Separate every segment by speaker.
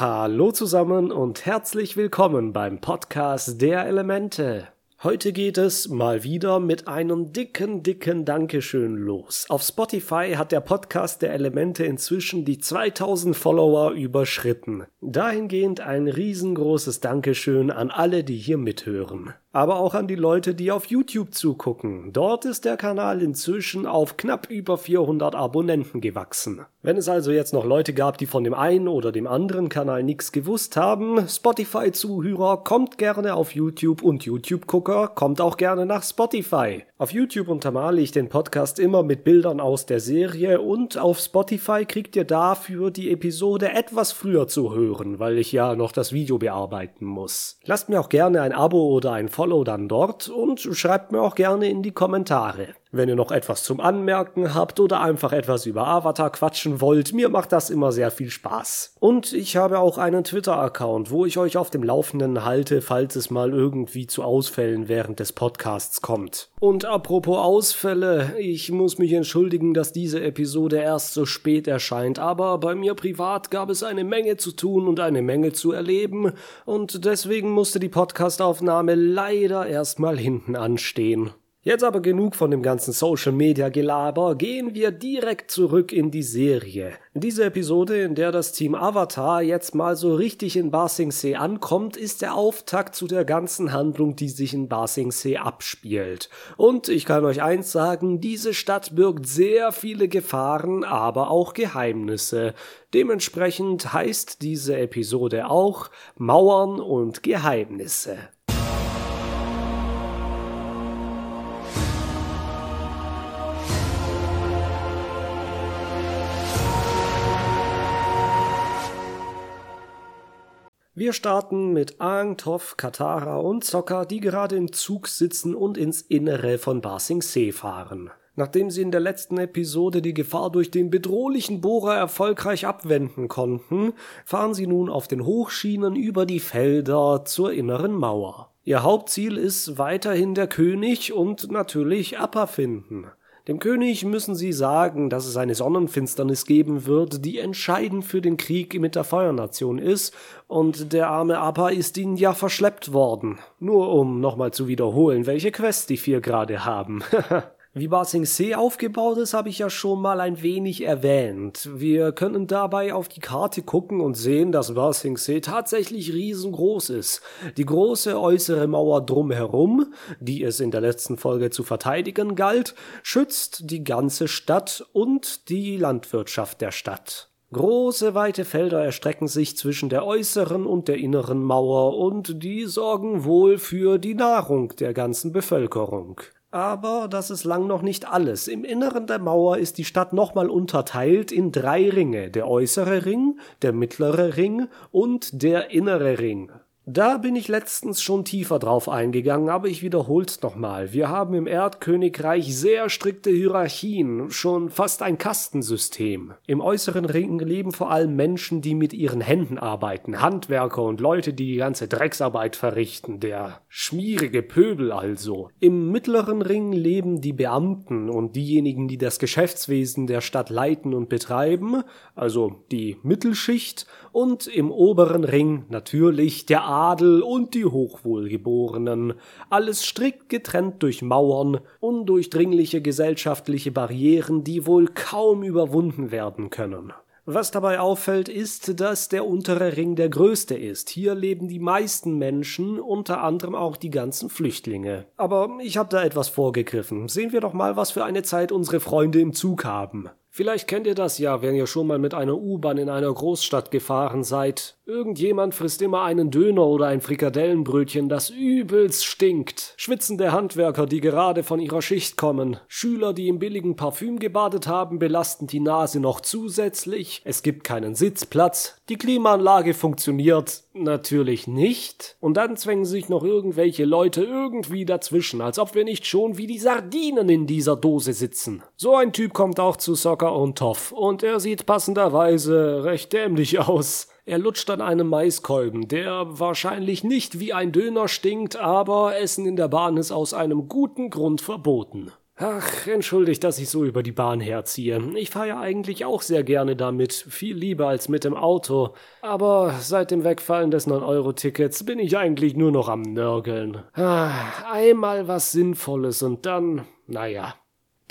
Speaker 1: Hallo zusammen und herzlich willkommen beim Podcast der Elemente. Heute geht es mal wieder mit einem dicken, dicken Dankeschön los. Auf Spotify hat der Podcast der Elemente inzwischen die 2000 Follower überschritten. Dahingehend ein riesengroßes Dankeschön an alle, die hier mithören aber auch an die Leute, die auf YouTube zugucken. Dort ist der Kanal inzwischen auf knapp über 400 Abonnenten gewachsen. Wenn es also jetzt noch Leute gab, die von dem einen oder dem anderen Kanal nichts gewusst haben, Spotify-Zuhörer kommt gerne auf YouTube und YouTube-Gucker kommt auch gerne nach Spotify. Auf YouTube untermale ich den Podcast immer mit Bildern aus der Serie und auf Spotify kriegt ihr dafür die Episode etwas früher zu hören, weil ich ja noch das Video bearbeiten muss. Lasst mir auch gerne ein Abo oder ein Follow dann dort und schreibt mir auch gerne in die Kommentare. Wenn ihr noch etwas zum Anmerken habt oder einfach etwas über Avatar quatschen wollt, mir macht das immer sehr viel Spaß. Und ich habe auch einen Twitter-Account, wo ich euch auf dem Laufenden halte, falls es mal irgendwie zu Ausfällen während des Podcasts kommt. Und apropos Ausfälle, ich muss mich entschuldigen, dass diese Episode erst so spät erscheint, aber bei mir privat gab es eine Menge zu tun und eine Menge zu erleben, und deswegen musste die Podcastaufnahme leider erstmal hinten anstehen. Jetzt aber genug von dem ganzen Social Media Gelaber, gehen wir direkt zurück in die Serie. In dieser Episode, in der das Team Avatar jetzt mal so richtig in Ba Sing Se ankommt, ist der Auftakt zu der ganzen Handlung, die sich in Ba Sing Se abspielt. Und ich kann euch eins sagen, diese Stadt birgt sehr viele Gefahren, aber auch Geheimnisse. Dementsprechend heißt diese Episode auch Mauern und Geheimnisse. Wir starten mit Aang, Toff, Katara und Sokka, die gerade im Zug sitzen und ins Innere von Ba Sing fahren. Nachdem sie in der letzten Episode die Gefahr durch den bedrohlichen Bohrer erfolgreich abwenden konnten, fahren sie nun auf den Hochschienen über die Felder zur inneren Mauer. Ihr Hauptziel ist weiterhin der König und natürlich Appa finden. Dem König müssen sie sagen, dass es eine Sonnenfinsternis geben wird, die entscheidend für den Krieg mit der Feuernation ist, und der arme Appa ist ihnen ja verschleppt worden. Nur um nochmal zu wiederholen, welche Quest die vier gerade haben. Wie Ba Sing aufgebaut ist, habe ich ja schon mal ein wenig erwähnt. Wir können dabei auf die Karte gucken und sehen, dass Ba Sing tatsächlich riesengroß ist. Die große äußere Mauer drumherum, die es in der letzten Folge zu verteidigen galt, schützt die ganze Stadt und die Landwirtschaft der Stadt. Große weite Felder erstrecken sich zwischen der äußeren und der inneren Mauer und die sorgen wohl für die Nahrung der ganzen Bevölkerung. Aber das ist lang noch nicht alles. Im Inneren der Mauer ist die Stadt nochmal unterteilt in drei Ringe. Der äußere Ring, der mittlere Ring und der innere Ring. Da bin ich letztens schon tiefer drauf eingegangen, aber ich wiederhol's nochmal. Wir haben im Erdkönigreich sehr strikte Hierarchien, schon fast ein Kastensystem. Im äußeren Ring leben vor allem Menschen, die mit ihren Händen arbeiten, Handwerker und Leute, die die ganze Drecksarbeit verrichten, der schmierige Pöbel also. Im mittleren Ring leben die Beamten und diejenigen, die das Geschäftswesen der Stadt leiten und betreiben, also die Mittelschicht, und im oberen Ring natürlich der Adel und die Hochwohlgeborenen, alles strikt getrennt durch Mauern, undurchdringliche gesellschaftliche Barrieren, die wohl kaum überwunden werden können. Was dabei auffällt, ist, dass der untere Ring der größte ist. Hier leben die meisten Menschen, unter anderem auch die ganzen Flüchtlinge. Aber ich habe da etwas vorgegriffen. Sehen wir doch mal, was für eine Zeit unsere Freunde im Zug haben. Vielleicht kennt ihr das ja, wenn ihr schon mal mit einer U-Bahn in einer Großstadt gefahren seid. Irgendjemand frisst immer einen Döner oder ein Frikadellenbrötchen, das übelst stinkt. Schwitzende Handwerker, die gerade von ihrer Schicht kommen. Schüler, die im billigen Parfüm gebadet haben, belasten die Nase noch zusätzlich. Es gibt keinen Sitzplatz. Die Klimaanlage funktioniert natürlich nicht. Und dann zwängen sich noch irgendwelche Leute irgendwie dazwischen, als ob wir nicht schon wie die Sardinen in dieser Dose sitzen. So ein Typ kommt auch zu Soccer und Toff und er sieht passenderweise recht dämlich aus. Er lutscht an einem Maiskolben, der wahrscheinlich nicht wie ein Döner stinkt, aber Essen in der Bahn ist aus einem guten Grund verboten. Ach, entschuldigt, dass ich so über die Bahn herziehe. Ich fahre ja eigentlich auch sehr gerne damit, viel lieber als mit dem Auto. Aber seit dem Wegfallen des 9-Euro-Tickets bin ich eigentlich nur noch am Nörgeln. Ah, einmal was Sinnvolles und dann, naja.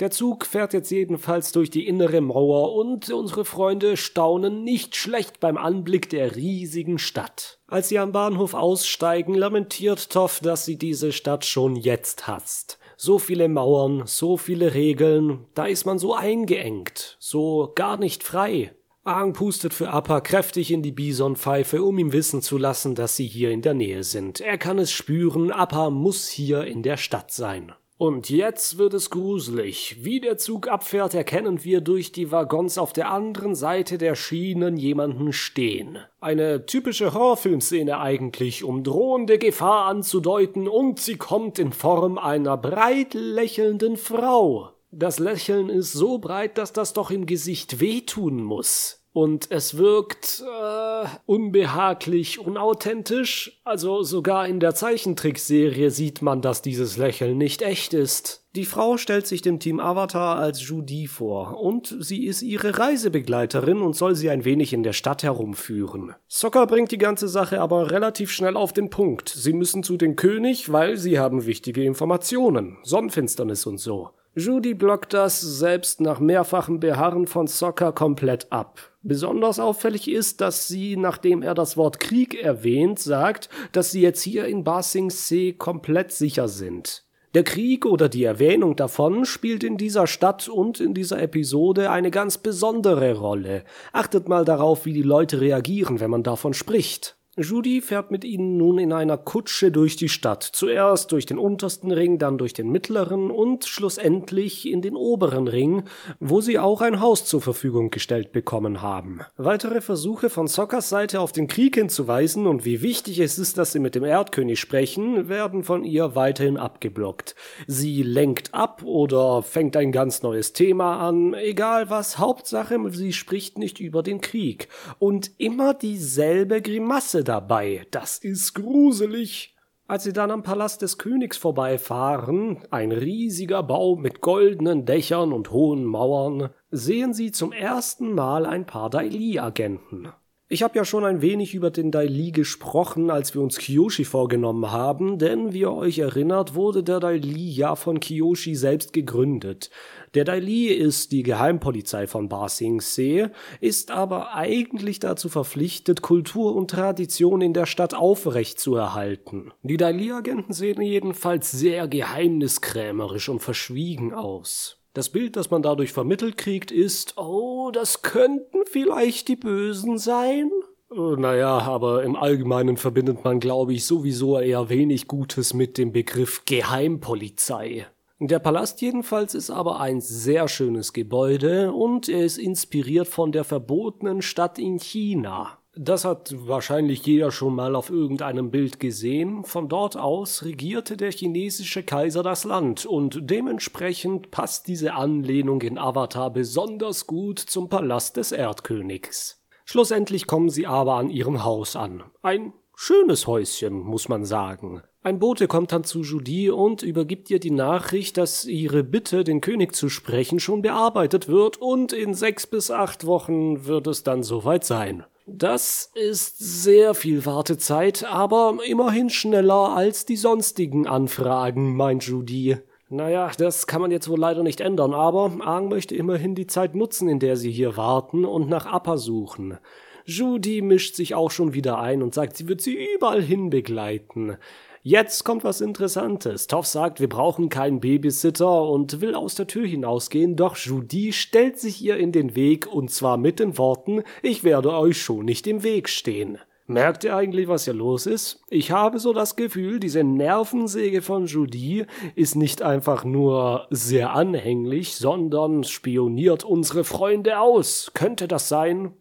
Speaker 1: Der Zug fährt jetzt jedenfalls durch die innere Mauer und unsere Freunde staunen nicht schlecht beim Anblick der riesigen Stadt. Als sie am Bahnhof aussteigen, lamentiert Toff, dass sie diese Stadt schon jetzt hasst. So viele Mauern, so viele Regeln, da ist man so eingeengt, so gar nicht frei. Aang pustet für Appa kräftig in die Bisonpfeife, um ihm wissen zu lassen, dass sie hier in der Nähe sind. Er kann es spüren, Appa muss hier in der Stadt sein. Und jetzt wird es gruselig. Wie der Zug abfährt, erkennen wir durch die Waggons auf der anderen Seite der Schienen jemanden stehen. Eine typische Horrorfilmszene eigentlich, um drohende Gefahr anzudeuten, und sie kommt in Form einer breit lächelnden Frau. Das Lächeln ist so breit, dass das doch im Gesicht wehtun muss. Und es wirkt äh, unbehaglich, unauthentisch. Also sogar in der Zeichentrickserie sieht man, dass dieses Lächeln nicht echt ist. Die Frau stellt sich dem Team Avatar als Judy vor und sie ist ihre Reisebegleiterin und soll sie ein wenig in der Stadt herumführen. Sokka bringt die ganze Sache aber relativ schnell auf den Punkt. Sie müssen zu den König, weil sie haben wichtige Informationen, Sonnenfinsternis und so. Judy blockt das selbst nach mehrfachem Beharren von Sokka komplett ab. Besonders auffällig ist, dass sie, nachdem er das Wort Krieg erwähnt, sagt, dass sie jetzt hier in Ba Sing komplett sicher sind. Der Krieg oder die Erwähnung davon spielt in dieser Stadt und in dieser Episode eine ganz besondere Rolle. Achtet mal darauf, wie die Leute reagieren, wenn man davon spricht. Judy fährt mit ihnen nun in einer Kutsche durch die Stadt, zuerst durch den untersten Ring, dann durch den mittleren und schlussendlich in den oberen Ring, wo sie auch ein Haus zur Verfügung gestellt bekommen haben. Weitere Versuche von Sockers Seite auf den Krieg hinzuweisen und wie wichtig es ist, dass sie mit dem Erdkönig sprechen, werden von ihr weiterhin abgeblockt. Sie lenkt ab oder fängt ein ganz neues Thema an, egal was, Hauptsache, sie spricht nicht über den Krieg. Und immer dieselbe Grimasse dabei. Das ist gruselig. Als sie dann am Palast des Königs vorbeifahren, ein riesiger Bau mit goldenen Dächern und hohen Mauern, sehen sie zum ersten Mal ein paar Daili-Agenten. Ich habe ja schon ein wenig über den Daili gesprochen, als wir uns Kiyoshi vorgenommen haben, denn wie ihr euch erinnert, wurde der Daili ja von Kiyoshi selbst gegründet. Der Daili ist die Geheimpolizei von Ba Sing Se, ist aber eigentlich dazu verpflichtet, Kultur und Tradition in der Stadt aufrechtzuerhalten. Die Daili-Agenten sehen jedenfalls sehr geheimniskrämerisch und verschwiegen aus. Das Bild, das man dadurch vermittelt kriegt, ist, oh, das könnten vielleicht die Bösen sein? Äh, naja, aber im Allgemeinen verbindet man, glaube ich, sowieso eher wenig Gutes mit dem Begriff Geheimpolizei. Der Palast jedenfalls ist aber ein sehr schönes Gebäude und er ist inspiriert von der verbotenen Stadt in China. Das hat wahrscheinlich jeder schon mal auf irgendeinem Bild gesehen. Von dort aus regierte der chinesische Kaiser das Land und dementsprechend passt diese Anlehnung in Avatar besonders gut zum Palast des Erdkönigs. Schlussendlich kommen sie aber an ihrem Haus an. Ein schönes Häuschen, muss man sagen. Ein Bote kommt dann zu Judy und übergibt ihr die Nachricht, dass ihre Bitte, den König zu sprechen, schon bearbeitet wird und in sechs bis acht Wochen wird es dann soweit sein. Das ist sehr viel Wartezeit, aber immerhin schneller als die sonstigen Anfragen, meint Judy. Naja, das kann man jetzt wohl leider nicht ändern, aber Aang möchte immerhin die Zeit nutzen, in der sie hier warten und nach Appa suchen. Judy mischt sich auch schon wieder ein und sagt, sie wird sie überall hin begleiten. Jetzt kommt was Interessantes. Toff sagt, wir brauchen keinen Babysitter und will aus der Tür hinausgehen, doch Judy stellt sich ihr in den Weg und zwar mit den Worten, ich werde euch schon nicht im Weg stehen. Merkt ihr eigentlich, was hier los ist? Ich habe so das Gefühl, diese Nervensäge von Judy ist nicht einfach nur sehr anhänglich, sondern spioniert unsere Freunde aus. Könnte das sein?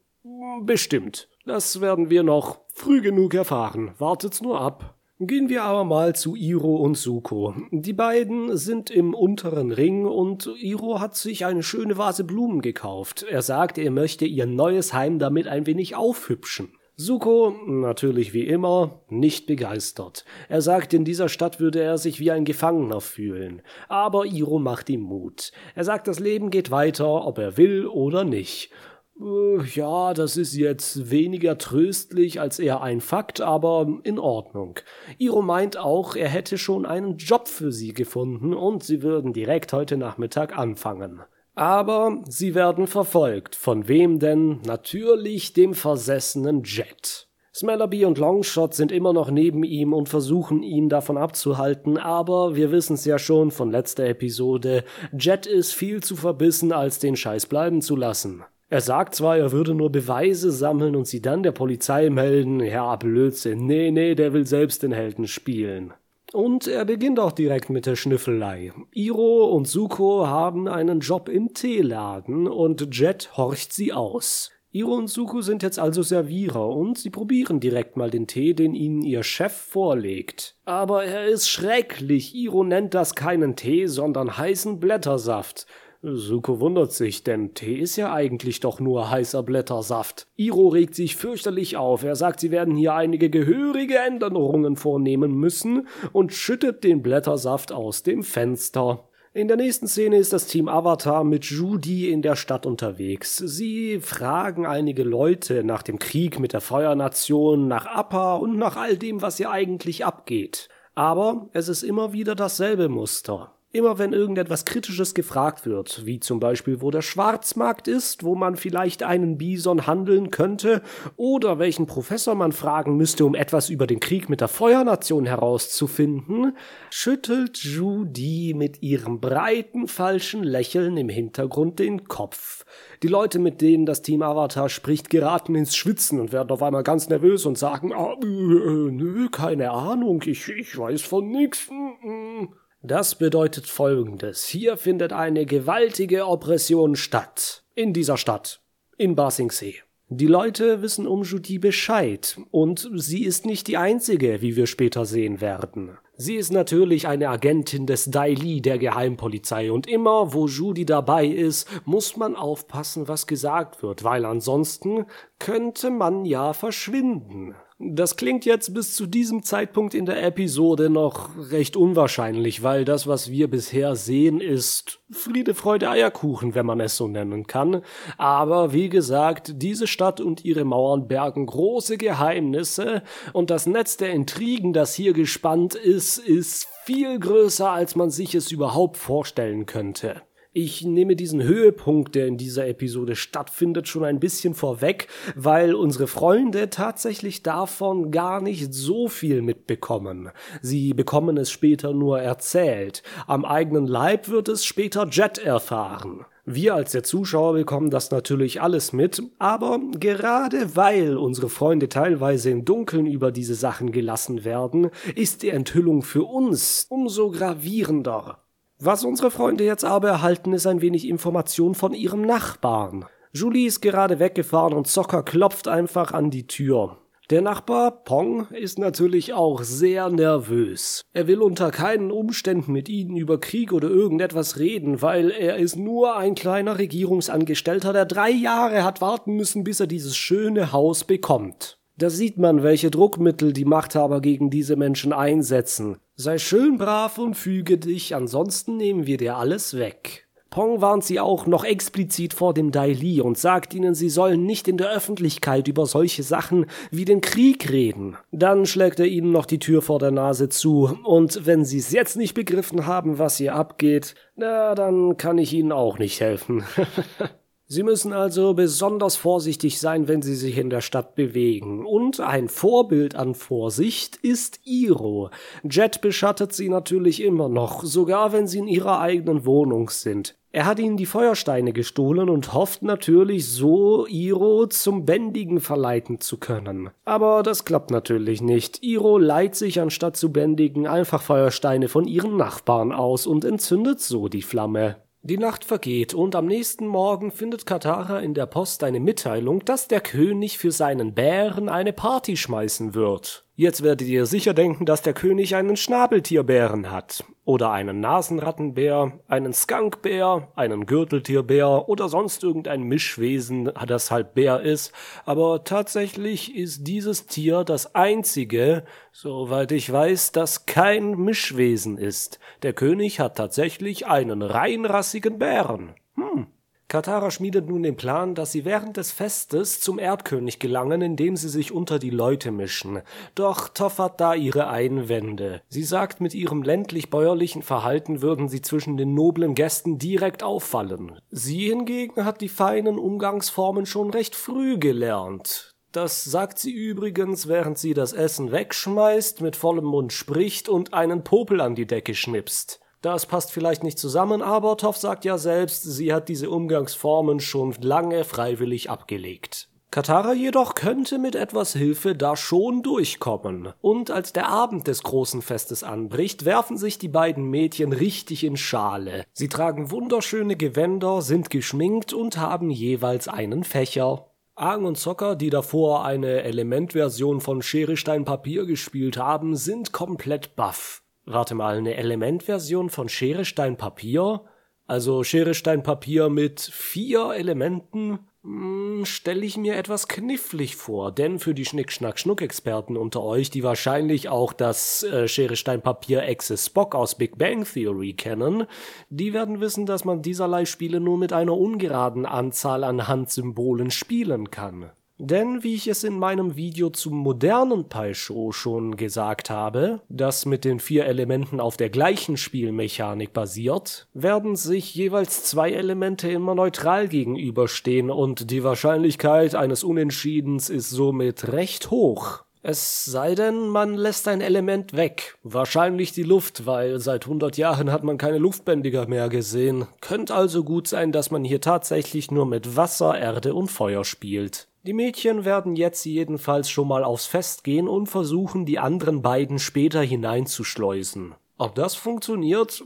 Speaker 1: Bestimmt. Das werden wir noch früh genug erfahren. Wartet's nur ab. Gehen wir aber mal zu Iro und Suko. Die beiden sind im unteren Ring und Iro hat sich eine schöne Vase Blumen gekauft. Er sagt, er möchte ihr neues Heim damit ein wenig aufhübschen. Suko, natürlich wie immer, nicht begeistert. Er sagt, in dieser Stadt würde er sich wie ein Gefangener fühlen. Aber Iro macht ihm Mut. Er sagt, das Leben geht weiter, ob er will oder nicht. Äh, ja, das ist jetzt weniger tröstlich als eher ein Fakt, aber in Ordnung. Iro meint auch, er hätte schon einen Job für sie gefunden und sie würden direkt heute Nachmittag anfangen. Aber sie werden verfolgt. Von wem denn? Natürlich dem versessenen Jet. Smellerby und Longshot sind immer noch neben ihm und versuchen ihn davon abzuhalten, aber wir wissen's ja schon von letzter Episode, Jet ist viel zu verbissen, als den Scheiß bleiben zu lassen. Er sagt zwar, er würde nur Beweise sammeln und sie dann der Polizei melden, ja, Blödsinn, nee, nee, der will selbst den Helden spielen. Und er beginnt auch direkt mit der Schnüffelei. Iro und Suko haben einen Job im Teeladen und Jet horcht sie aus. Iro und Suko sind jetzt also Servierer und sie probieren direkt mal den Tee, den ihnen ihr Chef vorlegt. Aber er ist schrecklich. Iro nennt das keinen Tee, sondern heißen Blättersaft. Suko wundert sich, denn Tee ist ja eigentlich doch nur heißer Blättersaft. Iro regt sich fürchterlich auf. Er sagt, sie werden hier einige gehörige Änderungen vornehmen müssen und schüttet den Blättersaft aus dem Fenster. In der nächsten Szene ist das Team Avatar mit Judy in der Stadt unterwegs. Sie fragen einige Leute nach dem Krieg mit der Feuernation, nach Appa und nach all dem, was hier eigentlich abgeht. Aber es ist immer wieder dasselbe Muster. Immer wenn irgendetwas Kritisches gefragt wird, wie zum Beispiel wo der Schwarzmarkt ist, wo man vielleicht einen Bison handeln könnte, oder welchen Professor man fragen müsste, um etwas über den Krieg mit der Feuernation herauszufinden, schüttelt Judy mit ihrem breiten falschen Lächeln im Hintergrund den Kopf. Die Leute, mit denen das Team Avatar spricht, geraten ins Schwitzen und werden auf einmal ganz nervös und sagen, ah, äh, äh, nö, keine Ahnung, ich, ich weiß von nix. Mm, mm. Das bedeutet folgendes. Hier findet eine gewaltige Oppression statt. In dieser Stadt. In Basingsee. Die Leute wissen um Judy Bescheid und sie ist nicht die einzige, wie wir später sehen werden. Sie ist natürlich eine Agentin des Daili der Geheimpolizei und immer, wo Judy dabei ist, muss man aufpassen, was gesagt wird, weil ansonsten könnte man ja verschwinden. Das klingt jetzt bis zu diesem Zeitpunkt in der Episode noch recht unwahrscheinlich, weil das, was wir bisher sehen, ist Friede, Freude, Eierkuchen, wenn man es so nennen kann. Aber wie gesagt, diese Stadt und ihre Mauern bergen große Geheimnisse und das Netz der Intrigen, das hier gespannt ist, ist viel größer, als man sich es überhaupt vorstellen könnte. Ich nehme diesen Höhepunkt, der in dieser Episode stattfindet, schon ein bisschen vorweg, weil unsere Freunde tatsächlich davon gar nicht so viel mitbekommen. Sie bekommen es später nur erzählt. Am eigenen Leib wird es später Jet erfahren. Wir als der Zuschauer bekommen das natürlich alles mit, aber gerade weil unsere Freunde teilweise im Dunkeln über diese Sachen gelassen werden, ist die Enthüllung für uns umso gravierender. Was unsere Freunde jetzt aber erhalten, ist ein wenig Information von ihrem Nachbarn. Julie ist gerade weggefahren und Zocker klopft einfach an die Tür. Der Nachbar, Pong, ist natürlich auch sehr nervös. Er will unter keinen Umständen mit ihnen über Krieg oder irgendetwas reden, weil er ist nur ein kleiner Regierungsangestellter, der drei Jahre hat warten müssen, bis er dieses schöne Haus bekommt. Da sieht man, welche Druckmittel die Machthaber gegen diese Menschen einsetzen. Sei schön brav und füge dich, ansonsten nehmen wir dir alles weg. Pong warnt sie auch noch explizit vor dem Dai Li und sagt ihnen, sie sollen nicht in der Öffentlichkeit über solche Sachen wie den Krieg reden. Dann schlägt er ihnen noch die Tür vor der Nase zu, und wenn sie es jetzt nicht begriffen haben, was hier abgeht, na, dann kann ich ihnen auch nicht helfen. Sie müssen also besonders vorsichtig sein, wenn Sie sich in der Stadt bewegen. Und ein Vorbild an Vorsicht ist Iro. Jet beschattet sie natürlich immer noch, sogar wenn sie in ihrer eigenen Wohnung sind. Er hat ihnen die Feuersteine gestohlen und hofft natürlich so, Iro zum Bändigen verleiten zu können. Aber das klappt natürlich nicht. Iro leiht sich anstatt zu bändigen einfach Feuersteine von ihren Nachbarn aus und entzündet so die Flamme. Die Nacht vergeht und am nächsten Morgen findet Katara in der Post eine Mitteilung, dass der König für seinen Bären eine Party schmeißen wird. Jetzt werdet ihr sicher denken, dass der König einen Schnabeltierbären hat. Oder einen Nasenrattenbär, einen Skunkbär, einen Gürteltierbär oder sonst irgendein Mischwesen, das halt Bär ist. Aber tatsächlich ist dieses Tier das einzige, soweit ich weiß, das kein Mischwesen ist. Der König hat tatsächlich einen reinrassigen Bären. Hm. Katara schmiedet nun den Plan, dass sie während des Festes zum Erdkönig gelangen, indem sie sich unter die Leute mischen. Doch Toff hat da ihre Einwände. Sie sagt, mit ihrem ländlich-bäuerlichen Verhalten würden sie zwischen den noblen Gästen direkt auffallen. Sie hingegen hat die feinen Umgangsformen schon recht früh gelernt. Das sagt sie übrigens, während sie das Essen wegschmeißt, mit vollem Mund spricht und einen Popel an die Decke schnipst. Das passt vielleicht nicht zusammen, aber Toff sagt ja selbst, sie hat diese Umgangsformen schon lange freiwillig abgelegt. Katara jedoch könnte mit etwas Hilfe da schon durchkommen. Und als der Abend des großen Festes anbricht, werfen sich die beiden Mädchen richtig in Schale. Sie tragen wunderschöne Gewänder, sind geschminkt und haben jeweils einen Fächer. Aang und Zocker, die davor eine Elementversion von Schere Papier gespielt haben, sind komplett baff. Warte mal, eine Elementversion von Schere, Stein, Papier? Also Schere, Stein, Papier mit vier Elementen? Hm, Stelle ich mir etwas knifflig vor, denn für die Schnick-Schnack-Schnuck-Experten unter euch, die wahrscheinlich auch das äh, Schere, Stein, Papier Exe Spock aus Big Bang Theory kennen, die werden wissen, dass man dieserlei Spiele nur mit einer ungeraden Anzahl an Handsymbolen spielen kann. Denn wie ich es in meinem Video zum modernen Pai-Show schon gesagt habe, das mit den vier Elementen auf der gleichen Spielmechanik basiert, werden sich jeweils zwei Elemente immer neutral gegenüberstehen und die Wahrscheinlichkeit eines Unentschiedens ist somit recht hoch. Es sei denn, man lässt ein Element weg. Wahrscheinlich die Luft, weil seit 100 Jahren hat man keine Luftbändiger mehr gesehen. Könnte also gut sein, dass man hier tatsächlich nur mit Wasser, Erde und Feuer spielt. Die Mädchen werden jetzt jedenfalls schon mal aufs Fest gehen und versuchen, die anderen beiden später hineinzuschleusen. Ob das funktioniert?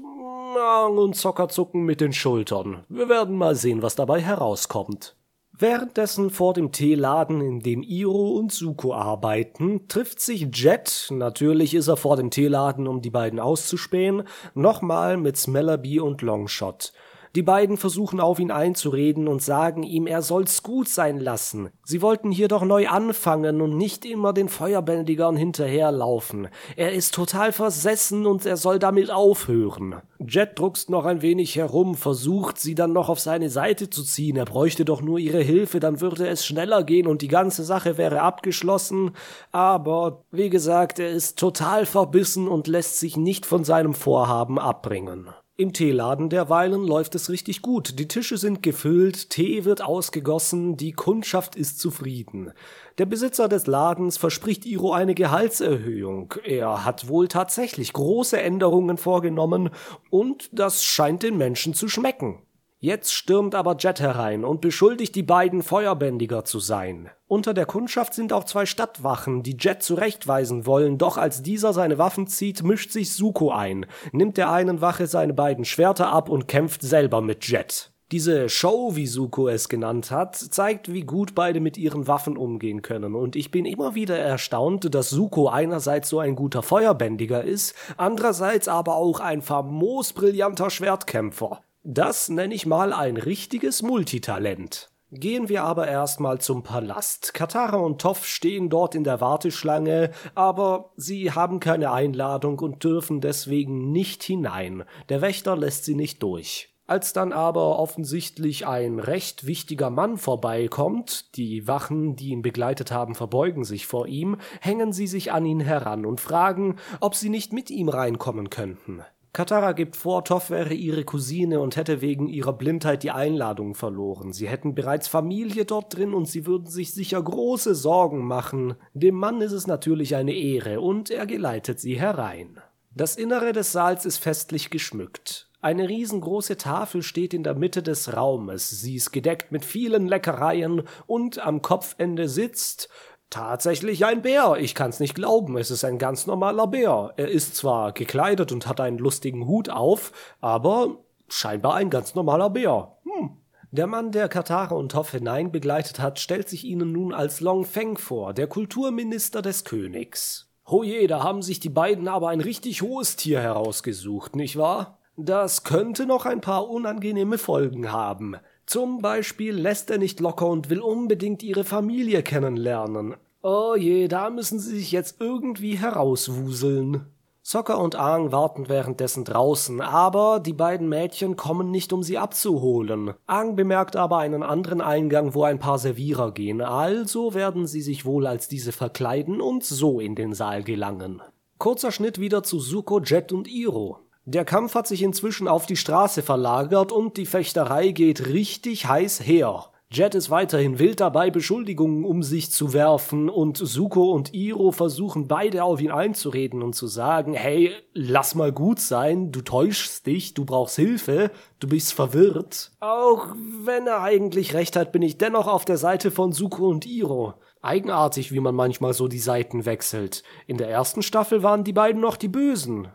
Speaker 1: Und Zocker zucken mit den Schultern. Wir werden mal sehen, was dabei herauskommt. Währenddessen vor dem Teeladen, in dem Iro und Suko arbeiten, trifft sich Jet, natürlich ist er vor dem Teeladen, um die beiden auszuspähen, nochmal mit Smellerby und Longshot. Die beiden versuchen auf ihn einzureden und sagen ihm, er soll's gut sein lassen. Sie wollten hier doch neu anfangen und nicht immer den Feuerbändigern hinterherlaufen. Er ist total versessen und er soll damit aufhören. Jet druckst noch ein wenig herum, versucht sie dann noch auf seine Seite zu ziehen. Er bräuchte doch nur ihre Hilfe, dann würde es schneller gehen und die ganze Sache wäre abgeschlossen. Aber, wie gesagt, er ist total verbissen und lässt sich nicht von seinem Vorhaben abbringen. Im Teeladen derweilen läuft es richtig gut. Die Tische sind gefüllt, Tee wird ausgegossen, die Kundschaft ist zufrieden. Der Besitzer des Ladens verspricht Iro eine Gehaltserhöhung. Er hat wohl tatsächlich große Änderungen vorgenommen und das scheint den Menschen zu schmecken. Jetzt stürmt aber Jet herein und beschuldigt die beiden Feuerbändiger zu sein. Unter der Kundschaft sind auch zwei Stadtwachen, die Jet zurechtweisen wollen, doch als dieser seine Waffen zieht, mischt sich Suko ein, nimmt der einen Wache seine beiden Schwerter ab und kämpft selber mit Jet. Diese Show, wie Suko es genannt hat, zeigt, wie gut beide mit ihren Waffen umgehen können. Und ich bin immer wieder erstaunt, dass Suko einerseits so ein guter Feuerbändiger ist, andererseits aber auch ein famos brillanter Schwertkämpfer. Das nenne ich mal ein richtiges Multitalent. Gehen wir aber erstmal zum Palast. Katara und Toff stehen dort in der Warteschlange, aber sie haben keine Einladung und dürfen deswegen nicht hinein. Der Wächter lässt sie nicht durch. Als dann aber offensichtlich ein recht wichtiger Mann vorbeikommt, die Wachen, die ihn begleitet haben, verbeugen sich vor ihm, hängen sie sich an ihn heran und fragen, ob sie nicht mit ihm reinkommen könnten. Katara gibt vor, Toff wäre ihre Cousine und hätte wegen ihrer Blindheit die Einladung verloren. Sie hätten bereits Familie dort drin und sie würden sich sicher große Sorgen machen. Dem Mann ist es natürlich eine Ehre und er geleitet sie herein. Das Innere des Saals ist festlich geschmückt. Eine riesengroße Tafel steht in der Mitte des Raumes. Sie ist gedeckt mit vielen Leckereien und am Kopfende sitzt Tatsächlich ein Bär. Ich kann's nicht glauben. Es ist ein ganz normaler Bär. Er ist zwar gekleidet und hat einen lustigen Hut auf, aber scheinbar ein ganz normaler Bär. Hm. Der Mann, der Katara und Toff hinein begleitet hat, stellt sich ihnen nun als Long Feng vor, der Kulturminister des Königs. Oh je, da haben sich die beiden aber ein richtig hohes Tier herausgesucht, nicht wahr? Das könnte noch ein paar unangenehme Folgen haben. Zum Beispiel lässt er nicht locker und will unbedingt ihre Familie kennenlernen. Oh je, da müssen sie sich jetzt irgendwie herauswuseln. Soccer und Aang warten währenddessen draußen, aber die beiden Mädchen kommen nicht, um sie abzuholen. Aang bemerkt aber einen anderen Eingang, wo ein paar Servierer gehen, also werden sie sich wohl als diese verkleiden und so in den Saal gelangen. Kurzer Schnitt wieder zu Suko, Jet und Iro. Der Kampf hat sich inzwischen auf die Straße verlagert und die Fechterei geht richtig heiß her. Jet ist weiterhin wild dabei, Beschuldigungen um sich zu werfen und Suko und Iro versuchen beide auf ihn einzureden und zu sagen, hey, lass mal gut sein, du täuschst dich, du brauchst Hilfe, du bist verwirrt. Auch wenn er eigentlich recht hat, bin ich dennoch auf der Seite von Suko und Iro. Eigenartig, wie man manchmal so die Seiten wechselt. In der ersten Staffel waren die beiden noch die Bösen.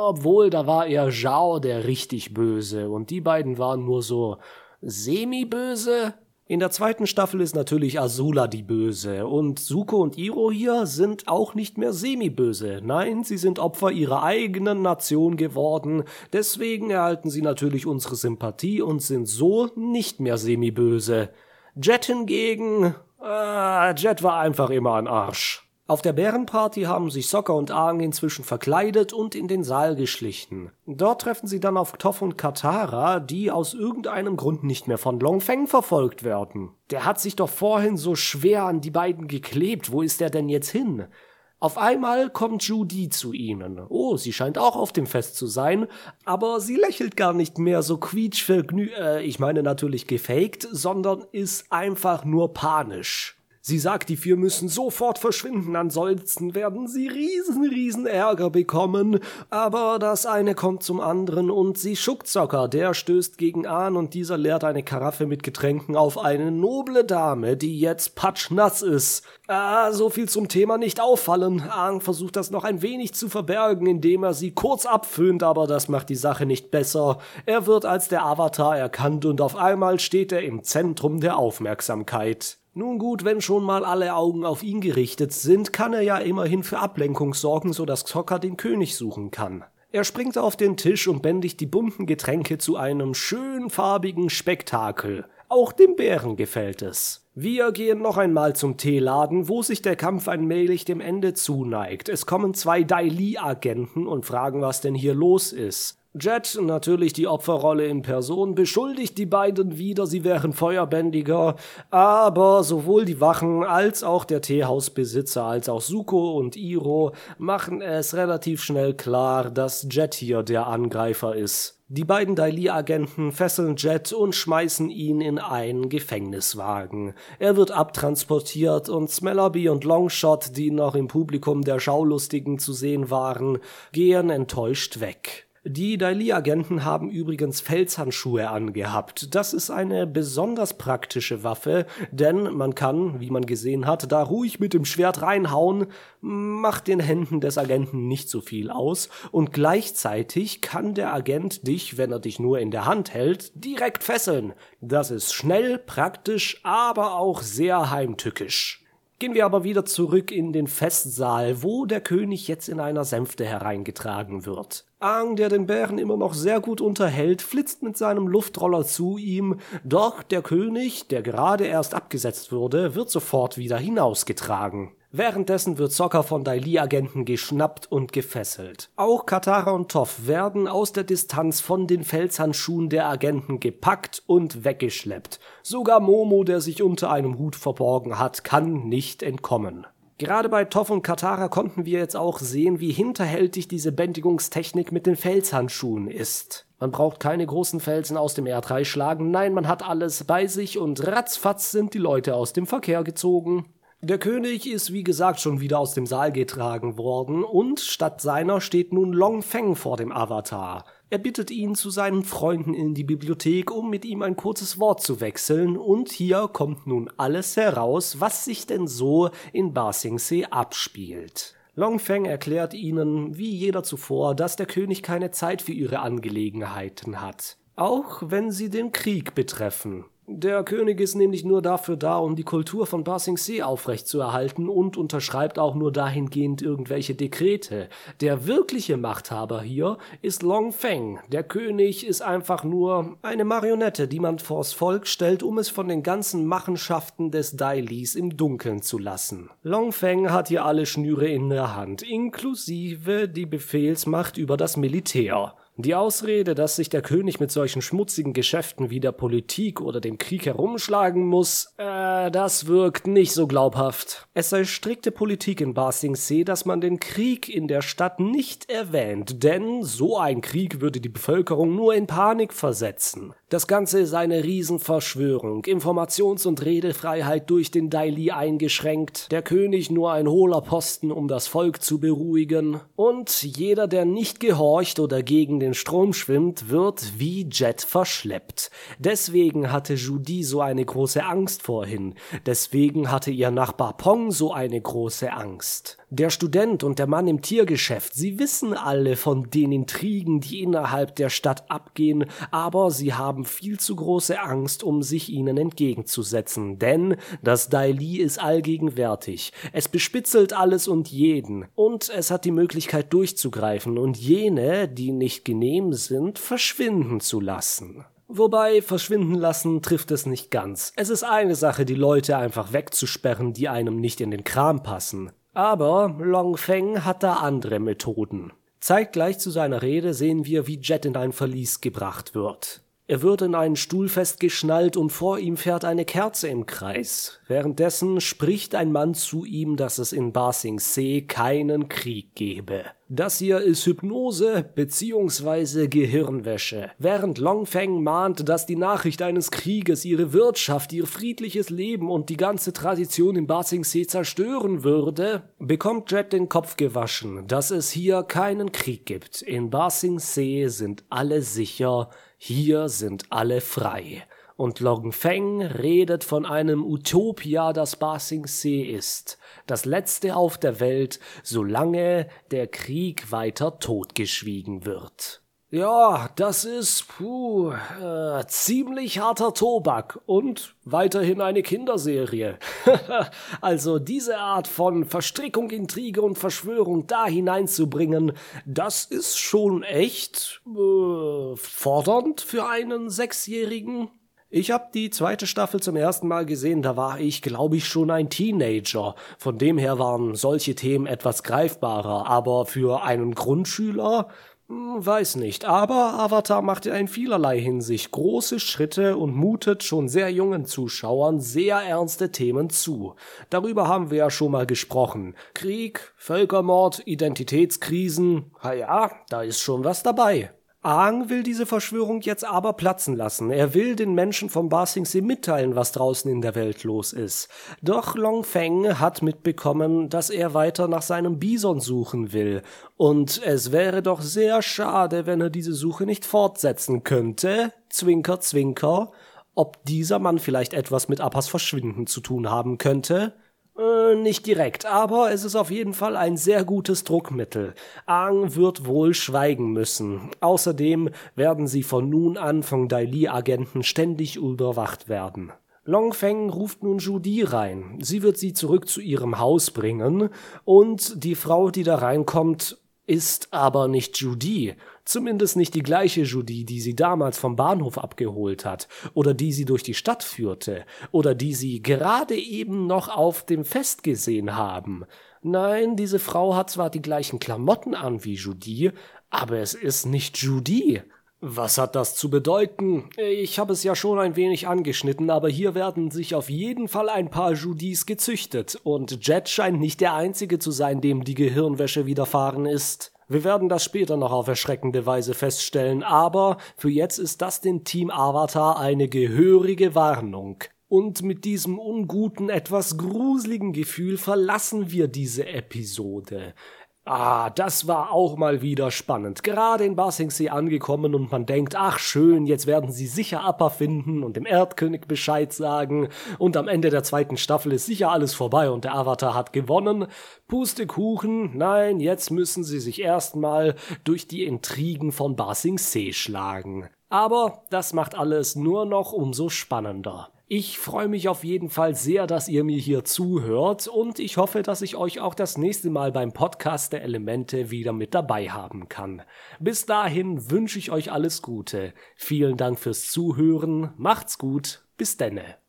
Speaker 1: Obwohl, da war eher Zhao der richtig Böse und die beiden waren nur so semi-böse. In der zweiten Staffel ist natürlich Azula die Böse und Suko und Iro hier sind auch nicht mehr semi-böse. Nein, sie sind Opfer ihrer eigenen Nation geworden, deswegen erhalten sie natürlich unsere Sympathie und sind so nicht mehr semi-böse. Jet hingegen, äh, Jet war einfach immer ein Arsch. Auf der Bärenparty haben sich Sokka und Aang inzwischen verkleidet und in den Saal geschlichen. Dort treffen sie dann auf Toff und Katara, die aus irgendeinem Grund nicht mehr von Long Feng verfolgt werden. Der hat sich doch vorhin so schwer an die beiden geklebt, wo ist er denn jetzt hin? Auf einmal kommt Judy zu ihnen. Oh, sie scheint auch auf dem Fest zu sein, aber sie lächelt gar nicht mehr so quietschvergnü, äh, ich meine natürlich gefaked, sondern ist einfach nur panisch. Sie sagt, die vier müssen sofort verschwinden, ansonsten werden sie riesen, riesen Ärger bekommen. Aber das eine kommt zum anderen und sie schuckt Zocker, der stößt gegen Ahn und dieser leert eine Karaffe mit Getränken auf eine noble Dame, die jetzt patschnass ist. Ah, so viel zum Thema nicht auffallen. Aang versucht das noch ein wenig zu verbergen, indem er sie kurz abföhnt, aber das macht die Sache nicht besser. Er wird als der Avatar erkannt und auf einmal steht er im Zentrum der Aufmerksamkeit. Nun gut, wenn schon mal alle Augen auf ihn gerichtet sind, kann er ja immerhin für Ablenkung sorgen, so dass Zocker den König suchen kann. Er springt auf den Tisch und bändigt die bunten Getränke zu einem schön farbigen Spektakel. Auch dem Bären gefällt es. Wir gehen noch einmal zum Teeladen, wo sich der Kampf allmählich dem Ende zuneigt. Es kommen zwei Dai Li-Agenten und fragen, was denn hier los ist. Jet, natürlich die Opferrolle in Person, beschuldigt die beiden wieder, sie wären Feuerbändiger, aber sowohl die Wachen als auch der Teehausbesitzer als auch Suko und Iro machen es relativ schnell klar, dass Jet hier der Angreifer ist. Die beiden Daili-Agenten fesseln Jet und schmeißen ihn in einen Gefängniswagen. Er wird abtransportiert und Smellerby und Longshot, die noch im Publikum der Schaulustigen zu sehen waren, gehen enttäuscht weg. Die Daili-Agenten haben übrigens Felshandschuhe angehabt. Das ist eine besonders praktische Waffe, denn man kann, wie man gesehen hat, da ruhig mit dem Schwert reinhauen, macht den Händen des Agenten nicht so viel aus und gleichzeitig kann der Agent dich, wenn er dich nur in der Hand hält, direkt fesseln. Das ist schnell, praktisch, aber auch sehr heimtückisch. Gehen wir aber wieder zurück in den Festsaal, wo der König jetzt in einer Sänfte hereingetragen wird. Aang, der den Bären immer noch sehr gut unterhält, flitzt mit seinem Luftroller zu ihm, doch der König, der gerade erst abgesetzt wurde, wird sofort wieder hinausgetragen. Währenddessen wird Sokka von Daili-Agenten geschnappt und gefesselt. Auch Katara und Toff werden aus der Distanz von den Felshandschuhen der Agenten gepackt und weggeschleppt. Sogar Momo, der sich unter einem Hut verborgen hat, kann nicht entkommen. Gerade bei Toff und Katara konnten wir jetzt auch sehen, wie hinterhältig diese Bändigungstechnik mit den Felshandschuhen ist. Man braucht keine großen Felsen aus dem Erdreich schlagen, nein, man hat alles bei sich und ratzfatz sind die Leute aus dem Verkehr gezogen. Der König ist wie gesagt schon wieder aus dem Saal getragen worden und statt seiner steht nun Long Feng vor dem Avatar. Er bittet ihn zu seinen Freunden in die Bibliothek, um mit ihm ein kurzes Wort zu wechseln, und hier kommt nun alles heraus, was sich denn so in Ba Sing Se abspielt. Long Feng erklärt ihnen, wie jeder zuvor, dass der König keine Zeit für ihre Angelegenheiten hat, auch wenn sie den Krieg betreffen. Der König ist nämlich nur dafür da, um die Kultur von Ba Sing Se aufrechtzuerhalten und unterschreibt auch nur dahingehend irgendwelche Dekrete. Der wirkliche Machthaber hier ist Long Feng. Der König ist einfach nur eine Marionette, die man vors Volk stellt, um es von den ganzen Machenschaften des Dailis im Dunkeln zu lassen. Long Feng hat hier alle Schnüre in der Hand, inklusive die Befehlsmacht über das Militär. Die Ausrede, dass sich der König mit solchen schmutzigen Geschäften wie der Politik oder dem Krieg herumschlagen muss, äh, das wirkt nicht so glaubhaft. Es sei strikte Politik in Ba Sing Se, dass man den Krieg in der Stadt nicht erwähnt, denn so ein Krieg würde die Bevölkerung nur in Panik versetzen. Das Ganze ist eine Riesenverschwörung, Informations- und Redefreiheit durch den Daili eingeschränkt, der König nur ein hohler Posten, um das Volk zu beruhigen, und jeder, der nicht gehorcht oder gegen den Strom schwimmt, wird wie Jet verschleppt. Deswegen hatte Judy so eine große Angst vorhin, deswegen hatte ihr Nachbar Pong so eine große Angst. Der Student und der Mann im Tiergeschäft, sie wissen alle von den Intrigen, die innerhalb der Stadt abgehen, aber sie haben viel zu große Angst, um sich ihnen entgegenzusetzen, denn das Daili ist allgegenwärtig. Es bespitzelt alles und jeden, und es hat die Möglichkeit durchzugreifen und jene, die nicht genehm sind, verschwinden zu lassen. Wobei verschwinden lassen trifft es nicht ganz. Es ist eine Sache, die Leute einfach wegzusperren, die einem nicht in den Kram passen. Aber Long Feng hat da andere Methoden. Zeitgleich zu seiner Rede sehen wir, wie Jet in ein Verlies gebracht wird. Er wird in einen Stuhl festgeschnallt und vor ihm fährt eine Kerze im Kreis. Währenddessen spricht ein Mann zu ihm, dass es in Ba Sing Se keinen Krieg gebe. Das hier ist Hypnose bzw. Gehirnwäsche. Während Longfeng mahnt, dass die Nachricht eines Krieges ihre Wirtschaft, ihr friedliches Leben und die ganze Tradition in Ba Sing Se zerstören würde, bekommt Jet den Kopf gewaschen, dass es hier keinen Krieg gibt. In Ba Sing Se sind alle sicher, hier sind alle frei. Und Long Feng redet von einem Utopia, das Ba Sing Se ist. Das letzte auf der Welt, solange der Krieg weiter totgeschwiegen wird. Ja, das ist puh, äh, ziemlich harter Tobak und weiterhin eine Kinderserie. also diese Art von Verstrickung, Intrige und Verschwörung da hineinzubringen, das ist schon echt äh, fordernd für einen Sechsjährigen. Ich habe die zweite Staffel zum ersten Mal gesehen, da war ich, glaube ich, schon ein Teenager. Von dem her waren solche Themen etwas greifbarer, aber für einen Grundschüler hm, weiß nicht, aber Avatar macht ja in vielerlei Hinsicht große Schritte und mutet schon sehr jungen Zuschauern sehr ernste Themen zu. Darüber haben wir ja schon mal gesprochen. Krieg, Völkermord, Identitätskrisen, ha ja, da ist schon was dabei. Aang will diese Verschwörung jetzt aber platzen lassen. Er will den Menschen vom Ba mitteilen, was draußen in der Welt los ist. Doch Long Feng hat mitbekommen, dass er weiter nach seinem Bison suchen will. Und es wäre doch sehr schade, wenn er diese Suche nicht fortsetzen könnte. Zwinker, zwinker. Ob dieser Mann vielleicht etwas mit Appas Verschwinden zu tun haben könnte? Äh, nicht direkt, aber es ist auf jeden Fall ein sehr gutes Druckmittel. Aang wird wohl schweigen müssen. Außerdem werden sie von nun an von Daili-Agenten ständig überwacht werden. Longfeng ruft nun Judy rein. Sie wird sie zurück zu ihrem Haus bringen und die Frau, die da reinkommt, ist aber nicht Judy, zumindest nicht die gleiche Judy, die sie damals vom Bahnhof abgeholt hat, oder die sie durch die Stadt führte, oder die sie gerade eben noch auf dem Fest gesehen haben. Nein, diese Frau hat zwar die gleichen Klamotten an wie Judy, aber es ist nicht Judy. Was hat das zu bedeuten? Ich habe es ja schon ein wenig angeschnitten, aber hier werden sich auf jeden Fall ein paar Judis gezüchtet, und Jet scheint nicht der einzige zu sein, dem die Gehirnwäsche widerfahren ist. Wir werden das später noch auf erschreckende Weise feststellen, aber für jetzt ist das den Team Avatar eine gehörige Warnung. Und mit diesem unguten, etwas gruseligen Gefühl verlassen wir diese Episode. Ah, das war auch mal wieder spannend. Gerade in Basingsee angekommen und man denkt, ach schön, jetzt werden sie sicher Appa finden und dem Erdkönig Bescheid sagen und am Ende der zweiten Staffel ist sicher alles vorbei und der Avatar hat gewonnen. Pustekuchen, nein, jetzt müssen sie sich erstmal durch die Intrigen von Basingsee schlagen. Aber das macht alles nur noch umso spannender. Ich freue mich auf jeden Fall sehr, dass ihr mir hier zuhört und ich hoffe, dass ich euch auch das nächste Mal beim Podcast der Elemente wieder mit dabei haben kann. Bis dahin wünsche ich euch alles Gute. Vielen Dank fürs Zuhören. Macht's gut. Bis denne.